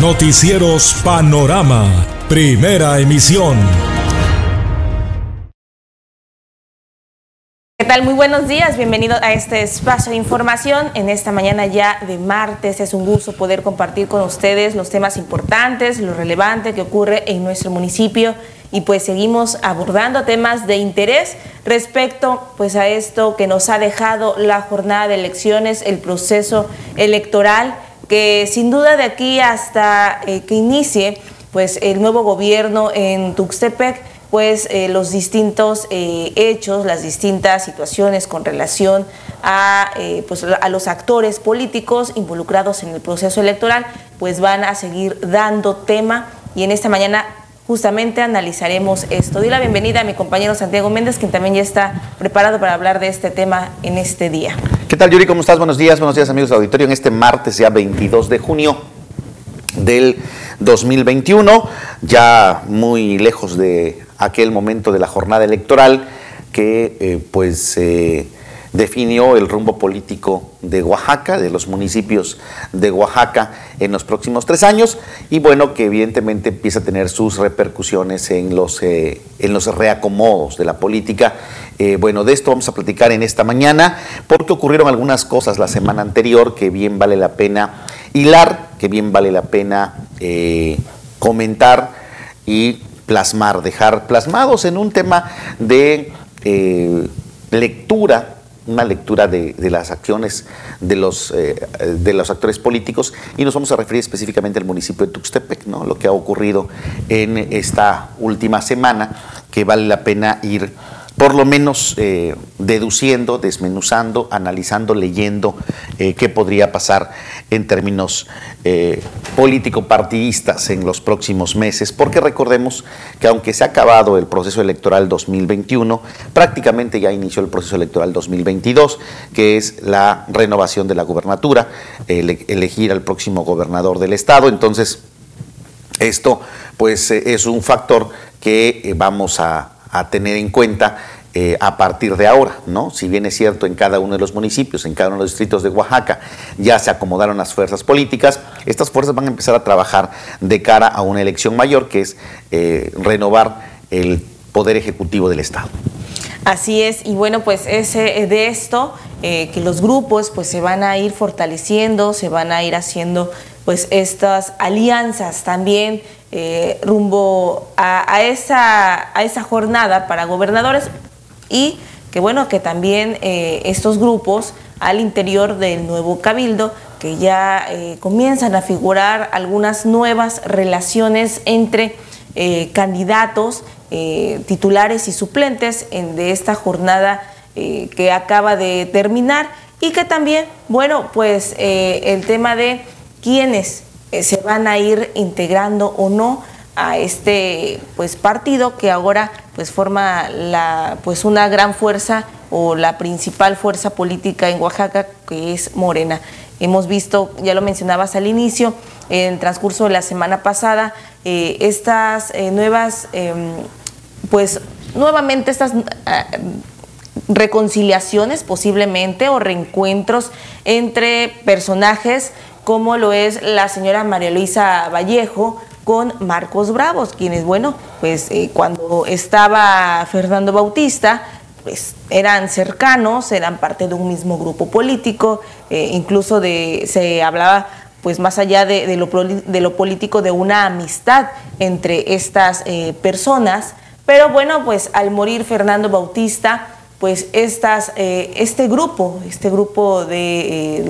Noticieros Panorama, primera emisión. ¿Qué tal? Muy buenos días, bienvenido a este espacio de información. En esta mañana ya de martes es un gusto poder compartir con ustedes los temas importantes, lo relevante que ocurre en nuestro municipio y pues seguimos abordando temas de interés respecto pues a esto que nos ha dejado la jornada de elecciones, el proceso electoral que sin duda de aquí hasta eh, que inicie pues el nuevo gobierno en Tuxtepec, pues eh, los distintos eh, hechos, las distintas situaciones con relación a, pues, a los actores políticos involucrados en el proceso electoral, pues van a seguir dando tema. Y en esta mañana justamente analizaremos esto. Doy la bienvenida a mi compañero Santiago Méndez, quien también ya está preparado para hablar de este tema en este día. ¿Qué tal, Yuri? ¿Cómo estás? Buenos días, buenos días, amigos de auditorio. En este martes, ya 22 de junio del 2021, ya muy lejos de aquel momento de la jornada electoral que, eh, pues, eh, definió el rumbo político de Oaxaca, de los municipios de Oaxaca en los próximos tres años y bueno, que evidentemente empieza a tener sus repercusiones en los, eh, en los reacomodos de la política. Eh, bueno, de esto vamos a platicar en esta mañana porque ocurrieron algunas cosas la semana anterior que bien vale la pena hilar, que bien vale la pena eh, comentar y plasmar, dejar plasmados en un tema de lectura una lectura de, las acciones de los, eh, de los actores políticos y nos vamos a referir específicamente al municipio de Tuxtepec, ¿no? lo que ha ocurrido en esta última semana, que vale la pena ir por lo menos eh, deduciendo, desmenuzando, analizando, leyendo eh, qué podría pasar en términos eh, político-partidistas en los próximos meses, porque recordemos que aunque se ha acabado el proceso electoral 2021, prácticamente ya inició el proceso electoral 2022, que es la renovación de la gubernatura, elegir al próximo gobernador del estado, entonces esto pues es un factor que vamos a a tener en cuenta eh, a partir de ahora, ¿no? Si bien es cierto en cada uno de los municipios, en cada uno de los distritos de Oaxaca, ya se acomodaron las fuerzas políticas, estas fuerzas van a empezar a trabajar de cara a una elección mayor, que es eh, renovar el poder ejecutivo del Estado. Así es, y bueno, pues ese, eh, de esto, que los grupos pues se van a ir fortaleciendo, se van a ir haciendo pues estas alianzas también rumbo a, esa, a esa jornada para gobernadores y que bueno, que también eh, estos grupos al interior del nuevo cabildo, que ya eh, comienzan a figurar algunas nuevas relaciones entre candidatos, titulares y suplentes en, de esta jornada que acaba de terminar y que también, bueno, pues el tema de quiénes eh, se van a ir integrando o no a este pues partido que ahora pues forma la pues una gran fuerza o la principal fuerza política en Oaxaca que es Morena. Hemos visto, ya lo mencionabas al inicio, en el transcurso de la semana pasada, eh, estas eh, nuevas, em, pues nuevamente estas reconciliaciones posiblemente o reencuentros entre personajes como lo es la señora María Luisa Vallejo con Marcos Bravos, quienes, bueno, pues eh, cuando estaba Fernando Bautista, pues eran cercanos, eran parte de un mismo grupo político, eh, incluso de, se hablaba pues más allá de, lo, político, de una amistad entre estas eh, personas. Pero bueno, pues al morir Fernando Bautista, pues estas, este grupo, este grupo de,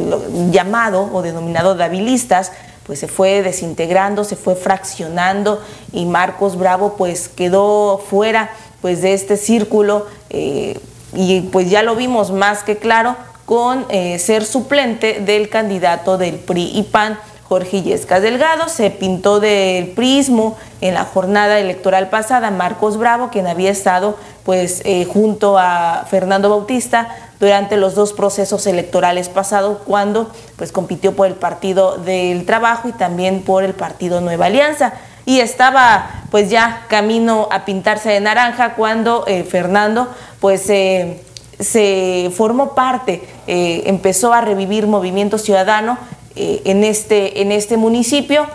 llamado o denominado davilistas, pues se fue desintegrando, se fue fraccionando y Marcos Bravo pues quedó fuera pues de este círculo eh, y pues ya lo vimos más que claro con ser suplente del candidato del PRI y PAN Jorge Yescas Delgado, se pintó del prismo en la jornada electoral pasada Marcos Bravo, quien había estado pues eh, junto a Fernando Bautista durante los dos procesos electorales pasados cuando pues compitió por el Partido del Trabajo y también por el Partido Nueva Alianza. Y estaba pues ya camino a pintarse de naranja cuando eh, Fernando pues se formó parte, eh, empezó a revivir Movimiento Ciudadano eh, en, este, en este municipio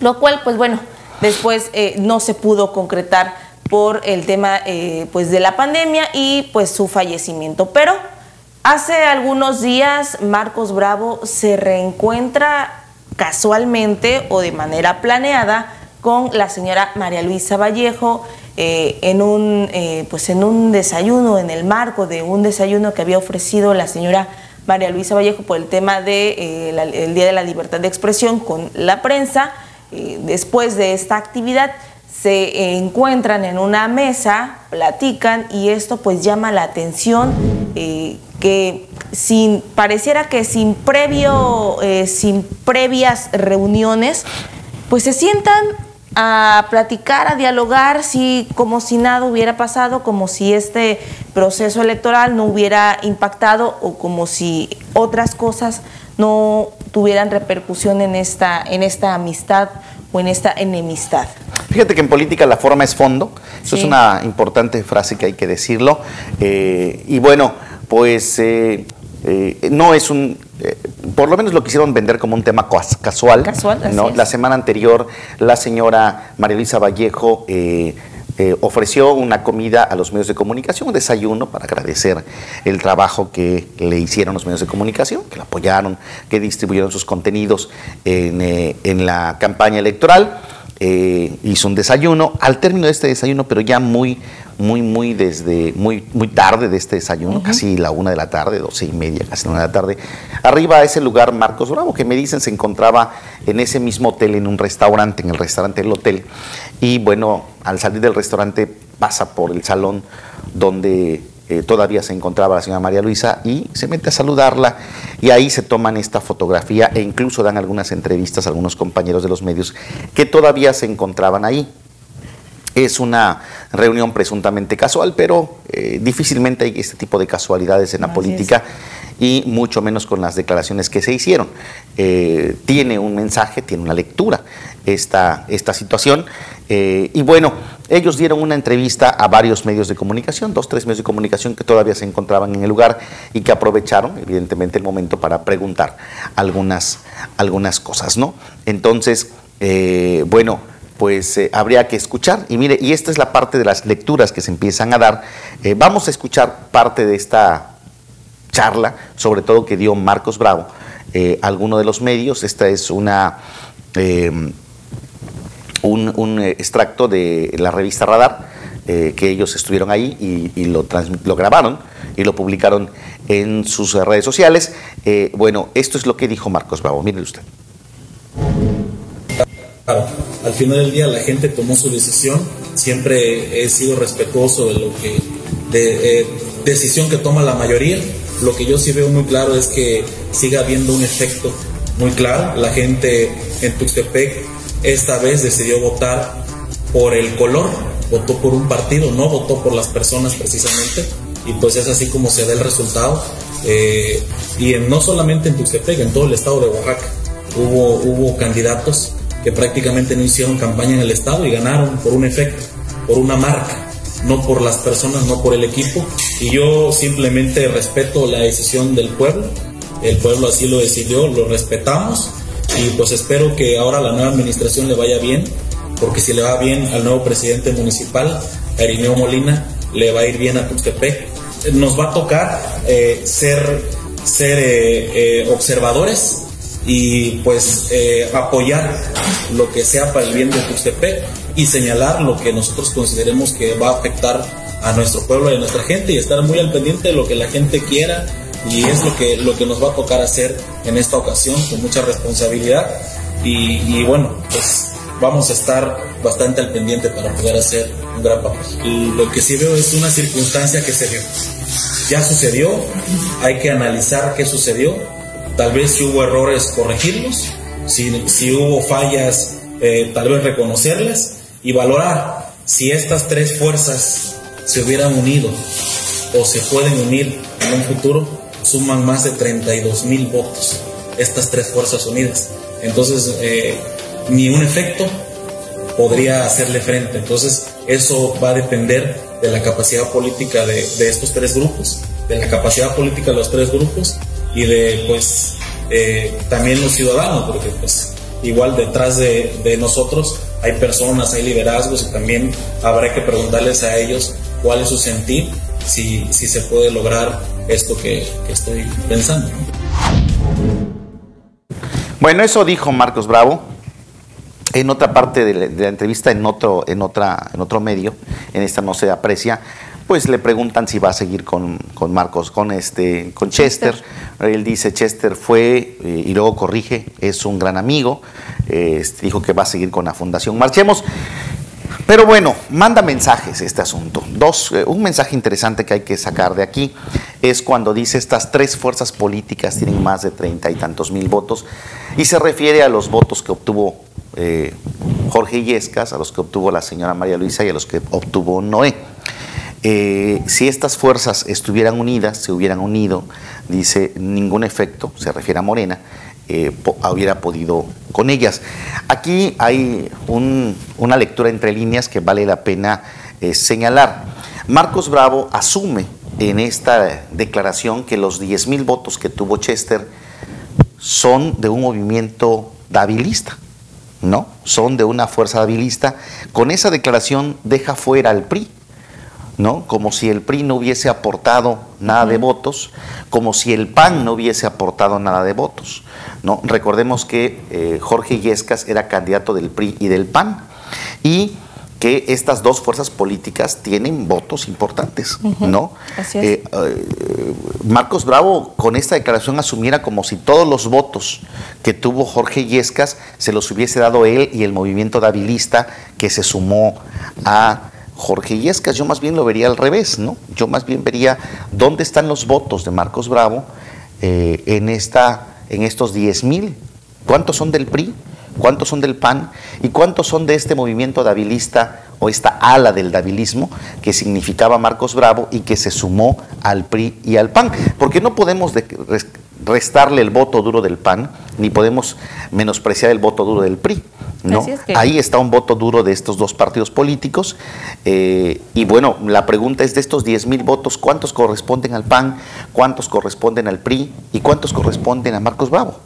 lo cual, pues bueno, después eh, no se pudo concretar por el tema eh, pues de la pandemia y pues su fallecimiento. Pero hace algunos días Marcos Bravo se reencuentra casualmente o de manera planeada con la señora María Luisa Vallejo eh, en, un, pues en un desayuno, en el marco de un desayuno que había ofrecido la señora María Luisa Vallejo por el tema del de, Día de la Libertad de Expresión con la prensa. Eh, después de esta actividad se encuentran en una mesa, platican y esto pues llama la atención eh, que sin pareciera que sin previo eh, sin previas reuniones pues se sientan a platicar, a dialogar, como si nada hubiera pasado, como si este proceso electoral no hubiera impactado o como si otras cosas no tuvieran repercusión en esta, en esta amistad o en esta enemistad. Fíjate que en política la forma es fondo, eso es una importante frase que hay que decirlo. Eh, y bueno, pues eh, eh, no es un, por lo menos lo quisieron vender como un tema casual. Casual, ¿no? La semana anterior la señora María Luisa Vallejo eh, ofreció una comida a los medios de comunicación, un desayuno para agradecer el trabajo que le hicieron los medios de comunicación, que la apoyaron, que distribuyeron sus contenidos en, eh, en la campaña electoral. Eh, hizo un desayuno, al término de este desayuno, pero ya muy, muy, muy desde, muy, muy tarde de este desayuno, casi la una de la tarde, doce y media, casi la una de la tarde, arriba a ese lugar Marcos Bravo, que me dicen se encontraba en ese mismo hotel, en un restaurante, en el restaurante del hotel, y bueno, al salir del restaurante pasa por el salón donde eh, todavía se encontraba la señora María Luisa y se mete a saludarla y ahí se toman esta fotografía e incluso dan algunas entrevistas a algunos compañeros de los medios que todavía se encontraban ahí. Es una reunión presuntamente casual, pero eh, difícilmente hay este tipo de casualidades en la política y mucho menos con las declaraciones que se hicieron. Eh, tiene un mensaje, tiene una lectura esta, esta situación. y bueno, ellos dieron una entrevista a varios medios de comunicación, dos, tres medios de comunicación que todavía se encontraban en el lugar y que aprovecharon, evidentemente, el momento para preguntar algunas, algunas cosas, ¿no? Entonces, eh, bueno, pues eh, habría que escuchar. Y mire, y esta es la parte de las lecturas que se empiezan a dar. Eh, vamos a escuchar parte de esta charla, sobre todo que dio Marcos Bravo, alguno de los medios. Esta es una un, eh, extracto de la revista Radar, eh, que ellos estuvieron ahí y, lo, grabaron y lo publicaron en sus redes sociales. Eh, bueno, esto es lo que dijo Marcos Bravo, mire usted. al final del día la gente tomó su decisión, siempre he sido respetuoso de lo que, de decisión que toma la mayoría. Lo que yo sí veo muy claro es que siga habiendo un efecto muy claro. La gente en Tuxtepec esta vez decidió votar por el color, votó por un partido, no votó por las personas precisamente, y pues es así como se da el resultado. Eh, y no solamente en Tuxtepec, en todo el estado de Oaxaca, hubo, hubo candidatos que prácticamente no hicieron campaña en el estado y ganaron por un efecto, por una marca, no por las personas, no por el equipo. Y yo simplemente respeto la decisión del pueblo, el pueblo así lo decidió, lo respetamos y pues espero que ahora la nueva administración le vaya bien, porque si le va bien al nuevo presidente municipal, a Irineo Molina, le va a ir bien a Tuxtepec. Nos va a tocar eh, ser, ser eh, eh, observadores y pues apoyar lo que sea para el bien de Tuxtepec y señalar lo que nosotros consideremos que va a afectar a nuestro pueblo y a nuestra gente y estar muy al pendiente de lo que la gente quiera y es lo que, lo que nos va a tocar hacer en esta ocasión con mucha responsabilidad y, bueno, pues vamos a estar bastante al pendiente para poder hacer un gran papel. Lo que sí veo es una circunstancia que se dio. Ya sucedió, hay que analizar qué sucedió, tal vez si hubo errores corregirlos, si, si hubo fallas eh, tal vez reconocerlas y valorar si estas tres fuerzas se hubieran unido o se pueden unir en un futuro suman más de 32 mil votos, estas tres fuerzas unidas. Entonces, eh, ni un efecto podría hacerle frente. Entonces, eso va a depender de la capacidad política de, estos tres grupos, de la capacidad política de los tres grupos y de, pues, eh, también los ciudadanos, porque, pues, igual detrás de, nosotros hay personas, hay liderazgos y también habrá que preguntarles a ellos cuál es su sentir, si, si se puede lograr esto que, estoy pensando. Bueno, eso dijo Marcos Bravo en otra parte de la, entrevista, en otro, en, otra, en otro medio, en esta no se aprecia, pues le preguntan si va a seguir con, Marcos, con, este, con Chester. Él dice, Chester fue, eh, y luego corrige, es un gran amigo, este, dijo que va a seguir con la Fundación Marchemos. Pero bueno, manda mensajes este asunto. Dos, eh, un mensaje interesante que hay que sacar de aquí es cuando dice estas tres fuerzas políticas tienen más de treinta y tantos mil votos y se refiere a los votos que obtuvo eh, Jorge Illescas, a los que obtuvo la señora María Luisa y a los que obtuvo Noé. Eh, si estas fuerzas estuvieran unidas, se hubieran unido, dice, ningún efecto, se refiere a Morena, eh, hubiera podido con ellas. Aquí hay una lectura entre líneas que vale la pena eh, señalar. Marcos Bravo asume en esta declaración que los 10 mil votos que tuvo Chester son de un movimiento dabilista, ¿no? Son de una fuerza dabilista. Con esa declaración deja fuera al PRI ¿no? Como si el PRI no hubiese aportado nada de votos, como si el PAN no hubiese aportado nada de votos, ¿no? Recordemos que eh, Jorge Yescas era candidato del PRI y del PAN y que estas dos fuerzas políticas tienen votos importantes, ¿no? Eh, eh, Marcos Bravo con esta declaración asumiera como si todos los votos que tuvo Jorge Yescas se los hubiese dado él y el movimiento davilista que se sumó a Jorge Iescas, yo más bien lo vería al revés, ¿no? Yo más bien vería dónde están los votos de Marcos Bravo eh, en, esta, en estos 10 mil. ¿Cuántos son del PRI? ¿Cuántos son del PAN? ¿Y cuántos son de este movimiento davilista o esta ala del davilismo que significaba Marcos Bravo y que se sumó al PRI y al PAN? Porque no podemos restarle el voto duro del PAN, ni podemos menospreciar el voto duro del PRI. ¿No? Ahí está un voto duro de estos dos partidos políticos. Eh, y bueno, la pregunta es de estos 10 mil votos, ¿cuántos corresponden al PAN? ¿Cuántos corresponden al PRI? ¿Y cuántos corresponden a Marcos Bravo?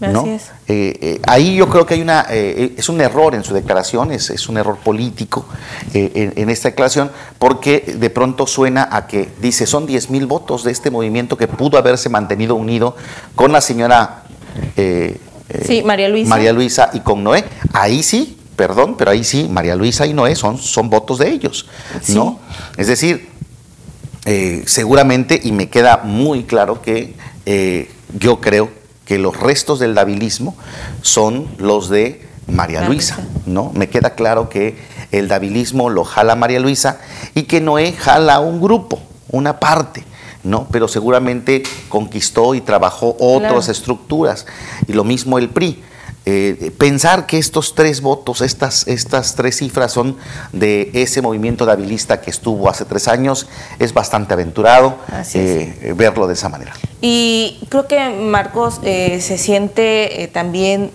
¿no? Eh, eh, ahí yo creo que hay una es un error en su declaración, es, un error político en, esta declaración, porque de pronto suena a que dice son 10 mil votos de este movimiento que pudo haberse mantenido unido con la señora sí, María Luisa. María Luisa y con Noé. Ahí sí, perdón, pero ahí sí, María Luisa y Noé son, son votos de ellos, ¿no? Es decir, eh, seguramente, y me queda muy claro que eh, yo creo que los restos del davilismo son los de María Luisa, ¿no? Me queda claro que el davilismo lo jala María Luisa y que Noé jala un grupo, una parte. ¿no? Pero seguramente conquistó y trabajó otras estructuras. Y lo mismo el PRI. Eh, pensar que estos tres votos, estas, estas tres cifras son de ese movimiento dabilista que estuvo hace tres años, es bastante aventurado eh, verlo de esa manera. Y creo que Marcos eh, se siente también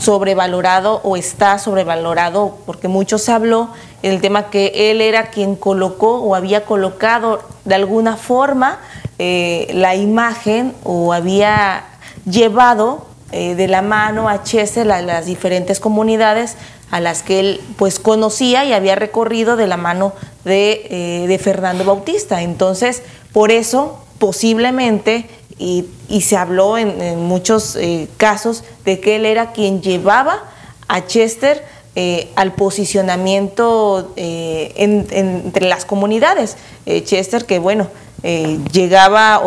sobrevalorado o está sobrevalorado, porque muchos habló el tema que él era quien colocó o había colocado de alguna forma eh, la imagen o había llevado eh, de la mano a Chester a las diferentes comunidades a las que él pues conocía y había recorrido de la mano de, eh, de Fernando Bautista. Entonces, por eso posiblemente y, se habló en, muchos casos de que él era quien llevaba a Chester eh, al posicionamiento eh, entre las comunidades. Eh, Chester, que bueno, llegaba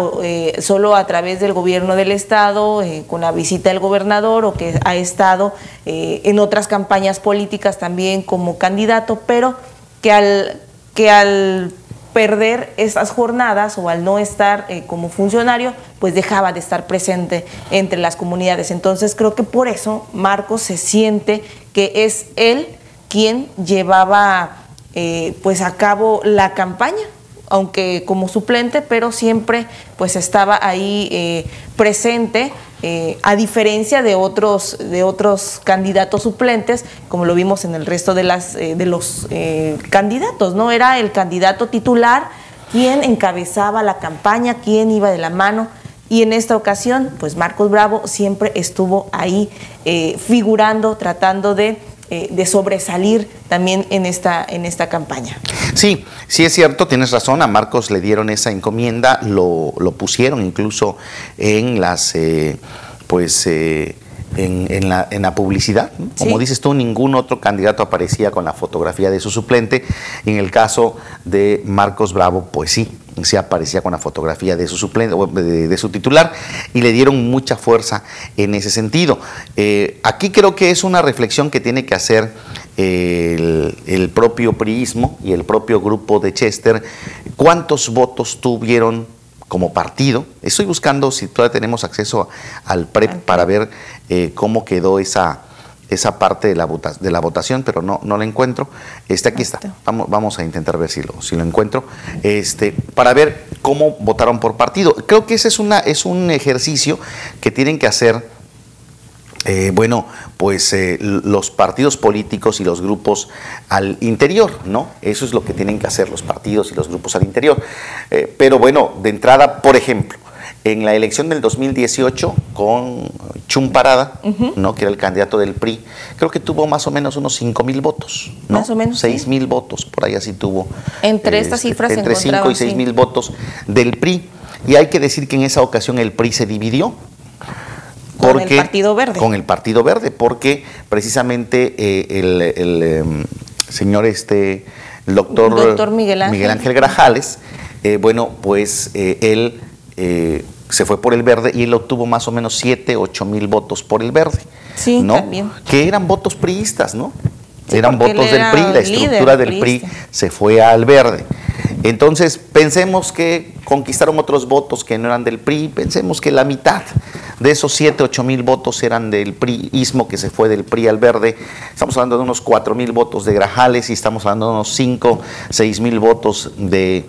solo a través del gobierno del Estado, con la visita del gobernador, o que ha estado en otras campañas políticas también como candidato, pero que al, que al perder esas jornadas o al no estar eh, como funcionario, pues dejaba de estar presente entre las comunidades. Entonces creo que por eso Marcos se siente que es él quien llevaba eh, pues a cabo la campaña aunque como suplente, pero siempre pues estaba ahí eh, presente, eh, a diferencia de otros, de otros candidatos suplentes, como lo vimos en el resto de, las, eh, de los candidatos, ¿no? Era el candidato titular quien encabezaba la campaña, quien iba de la mano Y en esta ocasión, pues Marcos Bravo siempre estuvo ahí figurando, tratando de, eh, de, sobresalir también en esta, en esta campaña. Sí, sí es cierto, tienes razón, a Marcos le dieron esa encomienda, lo, lo pusieron incluso en las, eh, pues... En, en, la, en, la, publicidad. Como dices tú, ningún otro candidato aparecía con la fotografía de su suplente. En el caso de Marcos Bravo, pues sí, se aparecía con la fotografía de su suplente, de, su titular, y le dieron mucha fuerza en ese sentido. Eh, aquí creo que es una reflexión que tiene que hacer el, el, propio priismo y el propio grupo de Chester. ¿Cuántos votos tuvieron como partido? Estoy buscando si todavía tenemos acceso al PREP para ver eh, cómo quedó esa esa parte de la, de la votación, pero no, no la encuentro. Este, aquí está. Vamos, vamos a intentar ver si lo, si lo encuentro. Este, para ver cómo votaron por partido. Creo que ese es, una, es un ejercicio que tienen que hacer. Eh, bueno, pues eh, los partidos políticos y los grupos al interior, ¿no? Eso es lo que tienen que hacer los partidos y los grupos al interior. Eh, pero bueno, de entrada, por ejemplo, en la elección del 2018 con Chum Parada, ¿no? que era el candidato del PRI, creo que tuvo más o menos unos 5 mil votos. ¿no? Más o menos. 6 mil votos, por ahí así tuvo. Entre estas este, cifras Entre 5 y 6 mil votos del PRI. Y hay que decir que en esa ocasión el PRI se dividió. Con el Partido Verde. Con el Partido Verde, porque precisamente eh, el, el em, señor este, el doctor, doctor Miguel, Ángel. Miguel Ángel Grajales, eh, bueno, pues eh, él se fue por el verde y él obtuvo más o menos 7, 8 mil votos por el verde. Sí, ¿no? también. Que eran votos priistas, ¿no? Sí, eran votos del PRI, la estructura del PRI se fue al verde. Entonces, pensemos que conquistaron otros votos que no eran del PRI, pensemos que la mitad de esos 7, 8 mil votos eran del PRIismo que se fue del PRI al verde. Estamos hablando de unos 4 mil votos de Grajales y estamos hablando de unos 5, 6 mil votos de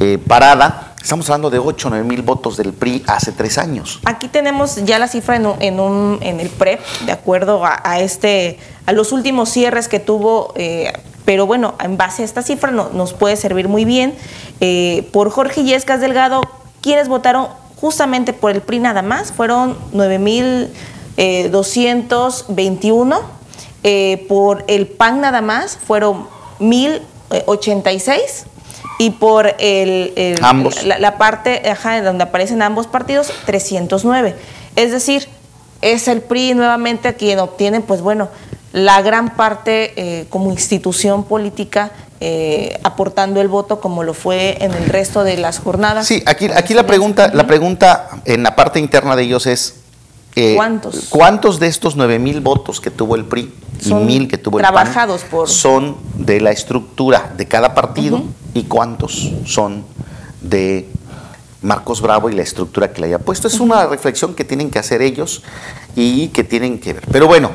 eh, Parada. Estamos hablando de 8 o 9 mil votos del PRI hace tres años. Aquí tenemos ya la cifra en, un, en, un, en el PREP, de acuerdo a, a, este, a los últimos cierres que tuvo, eh, pero bueno, en base a esta cifra no, nos puede servir muy bien. Eh, por Jorge Yescas Delgado, quienes votaron justamente por el PRI nada más fueron 9.221, eh, por el PAN nada más fueron 1.086 y por el, el ambos. La, la, parte ajá, donde aparecen ambos partidos, 309. Es decir, es el PRI nuevamente quien obtiene, pues bueno, la gran parte eh, como institución política eh, aportando el voto como lo fue en el resto de las jornadas. Sí, aquí, aquí la pregunta, la pregunta en la parte interna de ellos es eh, ¿Cuántos? ¿Cuántos de estos 9 mil votos que tuvo el PRI y mil que tuvo el trabajados PAN por... son de la estructura de cada partido uh -huh. y cuántos son de Marcos Bravo y la estructura que le haya puesto? Es una reflexión que tienen que hacer ellos y que tienen que ver. Pero bueno,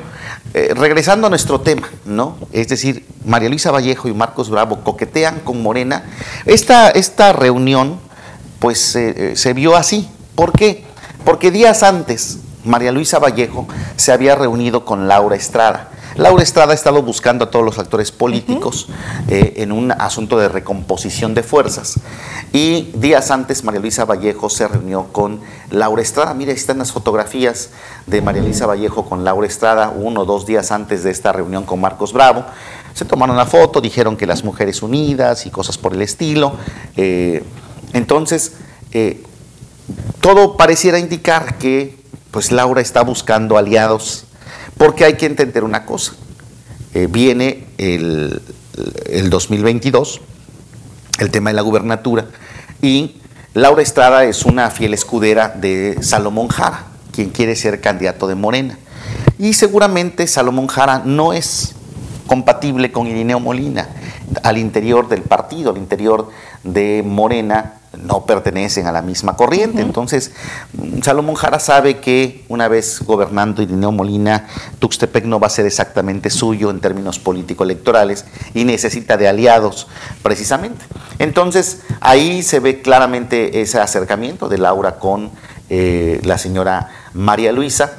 eh, regresando a nuestro tema, ¿no? Es decir, María Luisa Vallejo y Marcos Bravo coquetean con Morena. Esta, esta reunión, pues eh, se vio así. ¿Por qué? Porque días antes María Luisa Vallejo se había reunido con Laura Estrada. Laura Estrada ha estado buscando a todos los actores políticos uh -huh. eh, en un asunto de recomposición de fuerzas. Y días antes María Luisa Vallejo se reunió con Laura Estrada. Mira, ahí están las fotografías de María Luisa Vallejo con Laura Estrada, uno o dos días antes de esta reunión con Marcos Bravo. Se tomaron una foto, dijeron que las mujeres unidas y cosas por el estilo. Eh, entonces, eh, todo pareciera indicar que pues Laura está buscando aliados, porque hay que entender una cosa. Eh, viene el, el, 2022, el tema de la gubernatura, y Laura Estrada es una fiel escudera de Salomón Jara, quien quiere ser candidato de Morena. Y seguramente Salomón Jara no es compatible con Irineo Molina al interior del partido, al interior de Morena, no pertenecen a la misma corriente. Uh -huh. Entonces, Salomón Jara sabe que una vez gobernando Irineo Molina, Tuxtepec no va a ser exactamente suyo en términos político-electorales y necesita de aliados, precisamente. Entonces, ahí se ve claramente ese acercamiento de Laura con eh, la señora María Luisa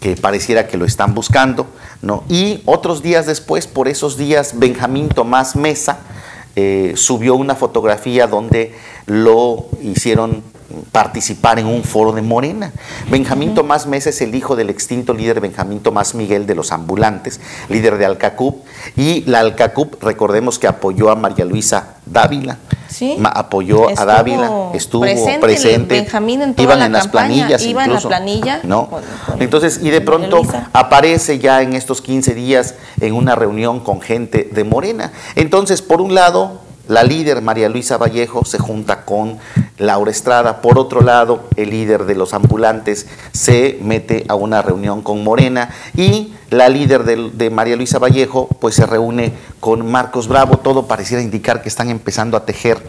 que pareciera que lo están buscando, ¿no? Y otros días después, por esos días, Benjamín Tomás Mesa, eh, subió una fotografía donde lo hicieron participar en un foro de Morena. Benjamín Tomás Mesa es el hijo del extinto líder Benjamín Tomás Miguel de los Ambulantes, líder de Alcacup, y la Alcacup, recordemos que apoyó a María Luisa Dávila, Sí. apoyó a Dávila, estuvo presente presente, Benjamín en toda iban la en las campaña, planillas iba en la planilla ¿no? con- con Entonces, y de pronto aparece ya en estos 15 días en una reunión con gente de Morena. Entonces, por un lado, la líder María Luisa Vallejo se junta con Laura Estrada. Por otro lado, el líder de los ambulantes se mete a una reunión con Morena y la líder de, María Luisa Vallejo pues se reúne con Marcos Bravo. Todo pareciera indicar que están empezando a tejer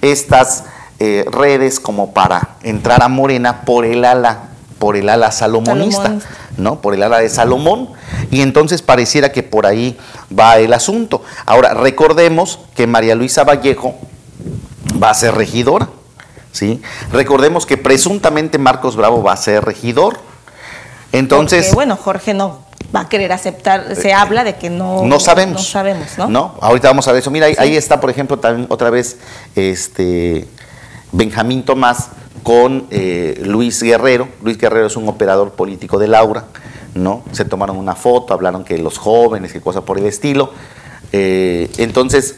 estas eh, redes como para entrar a Morena por el ala por el ala salomonista. ¿no? Por el ala de Salomón. Y entonces pareciera que por ahí va el asunto. Ahora, recordemos que María Luisa Vallejo va a ser regidora, ¿sí? Recordemos que presuntamente Marcos Bravo va a ser regidor. Entonces, Porque, bueno, Jorge no va a querer aceptar, se habla de que no, no sabemos. No sabemos, ¿no? ahorita vamos a ver eso. Mira, ahí, ahí está, por ejemplo, también otra vez este Benjamín Tomás con eh, Luis Guerrero. Luis Guerrero es un operador político de Laura, ¿no? Se tomaron una foto, hablaron que los jóvenes y cosas por el estilo. Eh, entonces,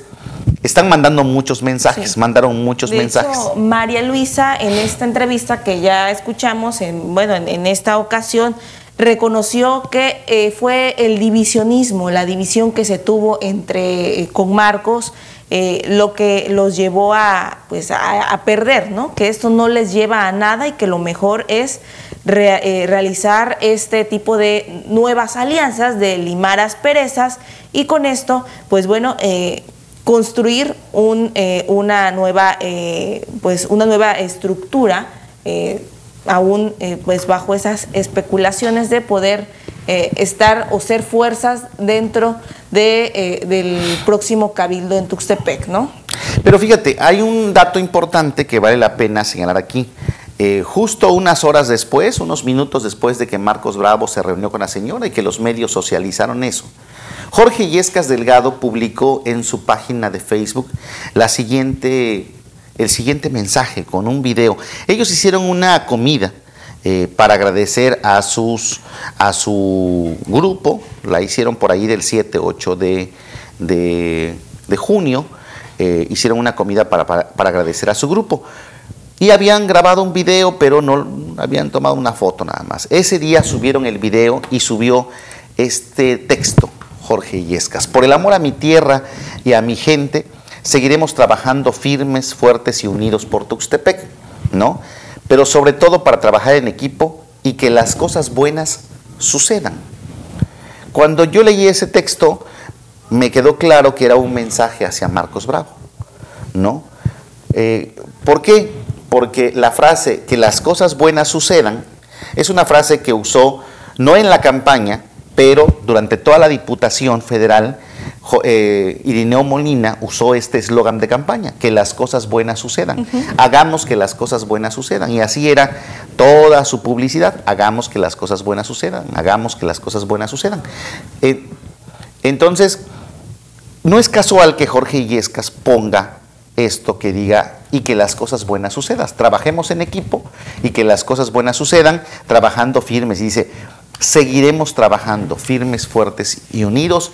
están mandando muchos mensajes, Sí. mandaron muchos de mensajes. Hecho, María Luisa, en esta entrevista que ya escuchamos, en, bueno, en, en esta ocasión, reconoció que eh, fue el divisionismo, la división que se tuvo entre eh, con Marcos, eh, lo que los llevó a, pues, a, perder, ¿no? Que esto no les lleva a nada y que lo mejor es re- realizar este tipo de nuevas alianzas, de limar asperezas y con esto, pues bueno, construir un, una nueva pues una nueva estructura aún eh, pues bajo esas especulaciones de poder eh, estar o ser fuerzas dentro de, eh, del próximo cabildo en Tuxtepec, ¿no? Pero fíjate, hay un dato importante que vale la pena señalar aquí. Justo unas horas después, unos minutos después de que Marcos Bravo se reunió con la señora y que los medios socializaron eso, Jorge Yescas Delgado publicó en su página de Facebook la siguiente, el siguiente mensaje con un video. Ellos hicieron una comida eh, para agradecer a, sus, a su grupo, la hicieron por ahí del 7, 8 de, de, junio, eh, hicieron una comida para, para, para agradecer a su grupo. Y habían grabado un video, pero no habían tomado una foto nada más. Ese día subieron el video y subió este texto, Jorge Yescas. Por el amor a mi tierra y a mi gente, seguiremos trabajando firmes, fuertes y unidos por Tuxtepec, ¿no? Pero sobre todo para trabajar en equipo y que las cosas buenas sucedan. Cuando yo leí ese texto, me quedó claro que era un mensaje hacia Marcos Bravo, ¿no? Eh, ¿Por qué? Porque la frase que las cosas buenas sucedan es una frase que usó no en la campaña, pero durante toda la Diputación Federal, eh, Irineo Molina usó este eslogan de campaña, que las cosas buenas sucedan. Hagamos que las cosas buenas sucedan. Y así era toda su publicidad. Hagamos que las cosas buenas sucedan. Hagamos que las cosas buenas sucedan. Eh, entonces, no es casual que Jorge Illescas ponga esto que diga y que las cosas buenas sucedan. Trabajemos en equipo y que las cosas buenas sucedan trabajando firmes. Y dice, seguiremos trabajando firmes, fuertes y unidos.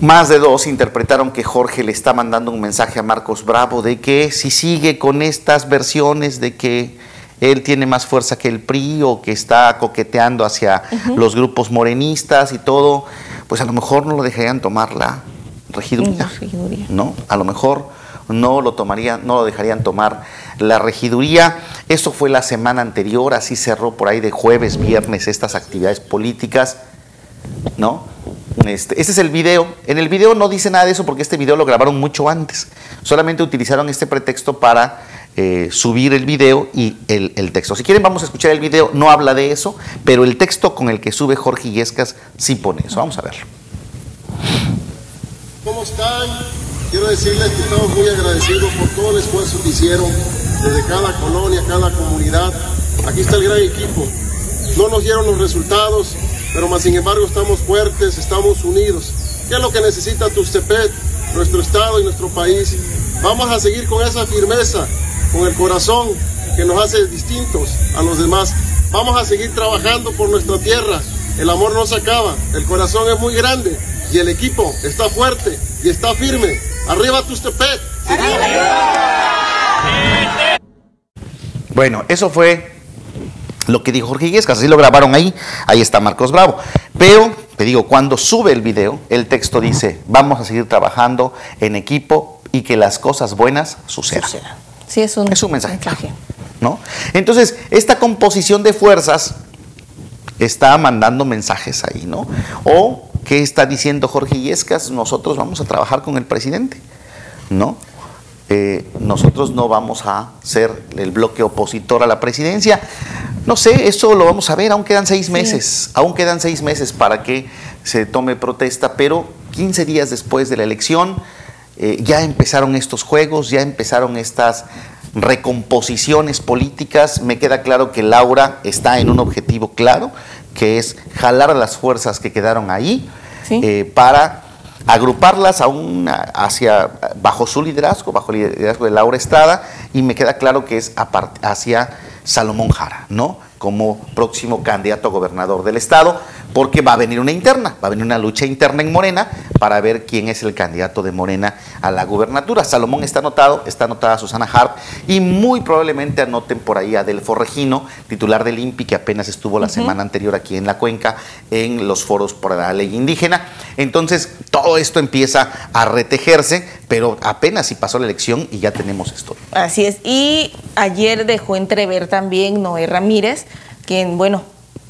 Más de dos interpretaron que Jorge le está mandando un mensaje a Marcos Bravo de que si sigue con estas versiones de que él tiene más fuerza que el PRI o que está coqueteando hacia los grupos morenistas y todo, pues a lo mejor no lo dejarían tomar la regiduría. La regiduría. ¿no? A lo mejor no lo tomarían, no lo dejarían tomar la regiduría. Eso fue la semana anterior, así cerró por ahí de jueves, viernes estas actividades políticas, ¿no? Este, este es el video. En el video no dice nada de eso porque este video lo grabaron mucho antes. Solamente utilizaron este pretexto para eh, subir el video y el, el texto. Si quieren vamos a escuchar el video, no habla de eso, pero el texto con el que sube Jorge Illescas sí pone eso. Vamos a verlo. ¿Cómo están? Quiero decirles que estamos muy agradecidos por todo el esfuerzo que hicieron desde cada colonia, cada comunidad. Aquí está el gran equipo. No nos dieron los resultados, pero más sin embargo estamos fuertes, estamos unidos. ¿Qué es lo que necesita Tuxtepec, nuestro estado y nuestro país? Vamos a seguir con esa firmeza, con el corazón, que nos hace distintos a los demás. Vamos a seguir trabajando por nuestra tierra. El amor no se acaba, el corazón es muy grande y el equipo está fuerte y está firme. Arriba Tustepet. Bueno, eso fue lo que dijo Jorge Iglesias, así lo grabaron ahí, ahí está Marcos Bravo. Pero, te digo, cuando sube el video, el texto dice, vamos a seguir trabajando en equipo y que las cosas buenas sucedan. Sí, es un, es un mensaje. ¿no? Entonces, esta composición de fuerzas está mandando mensajes ahí, ¿no? O, ¿qué está diciendo Jorge Iglesias? Nosotros vamos a trabajar con el presidente, ¿no? Eh, nosotros no vamos a ser el bloque opositor a la presidencia. No sé, eso lo vamos a ver, aún quedan seis meses, aún quedan seis meses para que se tome protesta, pero 15 días después de la elección eh, ya empezaron estos juegos, ya empezaron estas recomposiciones políticas. Me queda claro que Laura está en un objetivo claro, que es jalar a las fuerzas que quedaron ahí eh, para agruparlas hacia, bajo su liderazgo, bajo el liderazgo de Laura Estrada, y me queda claro que es hacia Salomón Jara, ¿no? Como próximo candidato a gobernador del estado, porque va a venir una interna, va a venir una lucha interna en Morena para ver quién es el candidato de Morena a la gubernatura. Salomón está anotado, está anotada Susana Harp y muy probablemente anoten por ahí a Delfo Regino, titular del INPI, que apenas estuvo la semana anterior aquí en la cuenca en los foros por la ley indígena. Entonces, todo esto empieza a retejerse, pero apenas si pasó la elección y ya tenemos esto. Así es. Y ayer dejó entrever también Noé Ramírez, quien, bueno,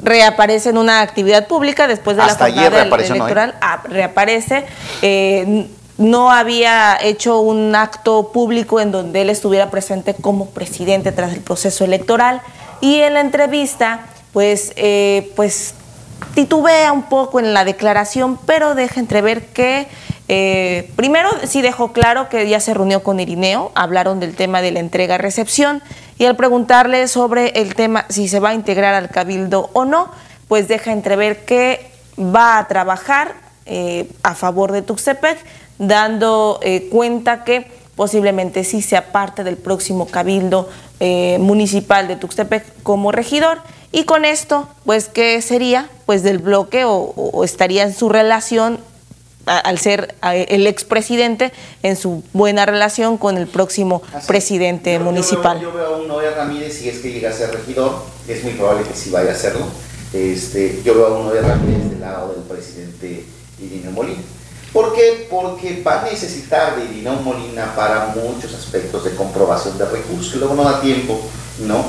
reaparece en una actividad pública después de la jornada electoral, ah, reaparece. Eh, no había hecho un acto público en donde él estuviera presente como presidente tras el proceso electoral. Y en la entrevista pues, eh, pues titubea un poco en la declaración, pero deja entrever que eh, primero sí dejó claro que ya se reunió con Irineo, hablaron del tema de la entrega-recepción y al preguntarle sobre el tema si se va a integrar al cabildo o no, pues deja entrever que va a trabajar eh, a favor de Tuxtepec, dando eh, cuenta que posiblemente sí sea parte del próximo cabildo municipal de Tuxtepec como regidor. Y con esto, pues, ¿qué sería? Pues del bloque o estaría en su relación al ser el expresidente en su buena relación con el próximo presidente municipal. Yo veo, a un Noé Ramírez, si es que llega a ser regidor, es muy probable que sí vaya a hacerlo. Este, yo veo a un Noé Ramírez del lado del presidente Irineo Molina. ¿Por qué? Porque va a necesitar de Irineo Molina para muchos aspectos de comprobación de recursos, que luego no da tiempo, ¿no?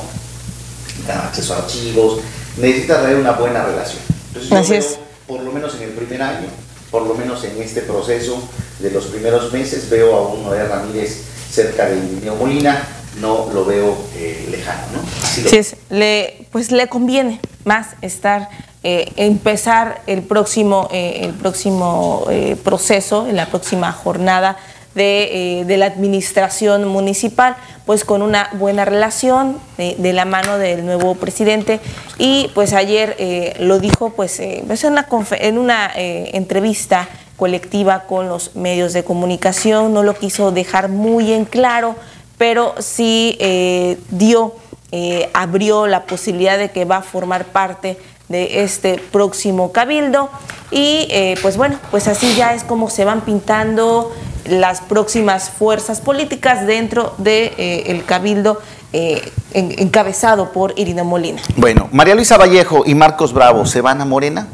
acceso a archivos, necesita tener una buena relación. Entonces, por lo menos en el primer año, por lo menos en este proceso de los primeros meses, veo a un Noé Ramírez cerca de Ingenio Molina, no lo veo eh, lejano, ¿no? sí, es, le, pues le conviene más estar, eh, empezar el próximo, eh, el próximo proceso, en la próxima jornada de, de, la administración municipal, pues con una buena relación de, la mano del nuevo presidente. Y pues ayer eh, lo dijo pues, eh, pues en una, en una eh, entrevista colectiva con los medios de comunicación, no lo quiso dejar muy en claro, pero sí dio, abrió la posibilidad de que va a formar parte de este próximo cabildo y pues bueno, pues así ya es como se van pintando las próximas fuerzas políticas dentro del de, eh, cabildo eh, encabezado por Irina Molina. Bueno, María Luisa Vallejo y Marcos Bravo se van a Morena.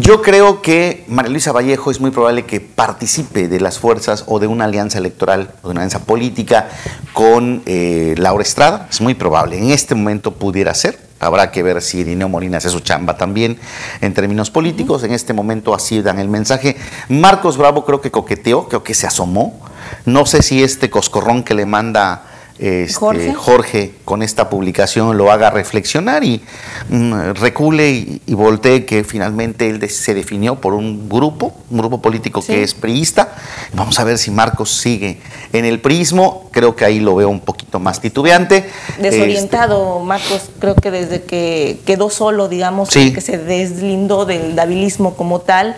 Yo creo que María Luisa Vallejo es muy probable que participe de las fuerzas o de una alianza electoral o de una alianza política con eh, Laura Estrada. Es muy probable. En este momento pudiera ser. Habrá que ver si Irineo Molina hace su chamba también en términos políticos. En este momento así dan el mensaje. Marcos Bravo creo que coqueteó, creo que se asomó. No sé si este coscorrón que le manda este, Jorge. con esta publicación lo haga reflexionar y mm, recule y, voltee que finalmente él se definió por un grupo, un grupo político que es priista. Vamos a ver si Marcos sigue en el prismo, creo que ahí lo veo un poquito más titubeante. Desorientado, este, Marcos, creo que desde que quedó solo, digamos, que se deslindó del davilismo como tal,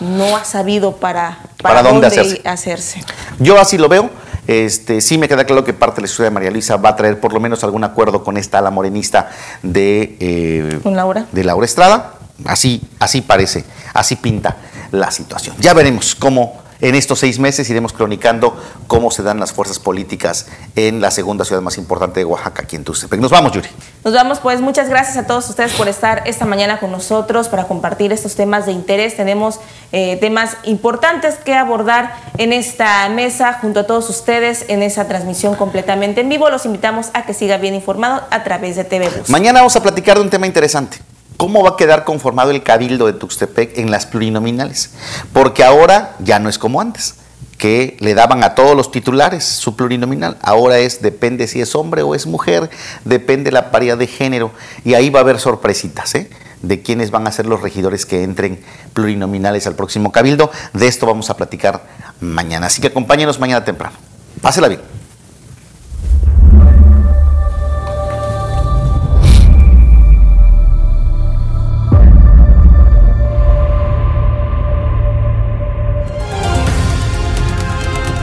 no ha sabido para, para, dónde, hacerse. hacerse. Yo así lo veo Este, sí me queda claro que parte de la ciudad de María Luisa va a traer por lo menos algún acuerdo con esta ala morenista de, eh, Laura? de Laura Estrada. Así, así parece, así pinta la situación. Ya veremos cómo en estos seis meses iremos cronicando cómo se dan las fuerzas políticas en la segunda ciudad más importante de Oaxaca, aquí en Tuxtepec. Nos vamos, Yuri. Nos vamos, pues muchas gracias a todos ustedes por estar esta mañana con nosotros para compartir estos temas de interés. Tenemos eh, temas importantes que abordar en esta mesa junto a todos ustedes en esa transmisión completamente en vivo. Los invitamos a que siga bien informado a través de TV Bus. Mañana vamos a platicar de un tema interesante. ¿Cómo va a quedar conformado el cabildo de Tuxtepec en las plurinominales? Porque ahora ya no es como antes, que le daban a todos los titulares su plurinominal. Ahora es, depende si es hombre o es mujer, depende la paridad de género. Y ahí va a haber sorpresitas, ¿eh? de quiénes van a ser los regidores que entren plurinominales al próximo cabildo. De esto vamos a platicar mañana. Así que acompáñenos mañana temprano. Pásela bien.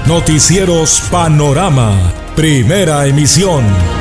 Noticieros Panorama, primera emisión.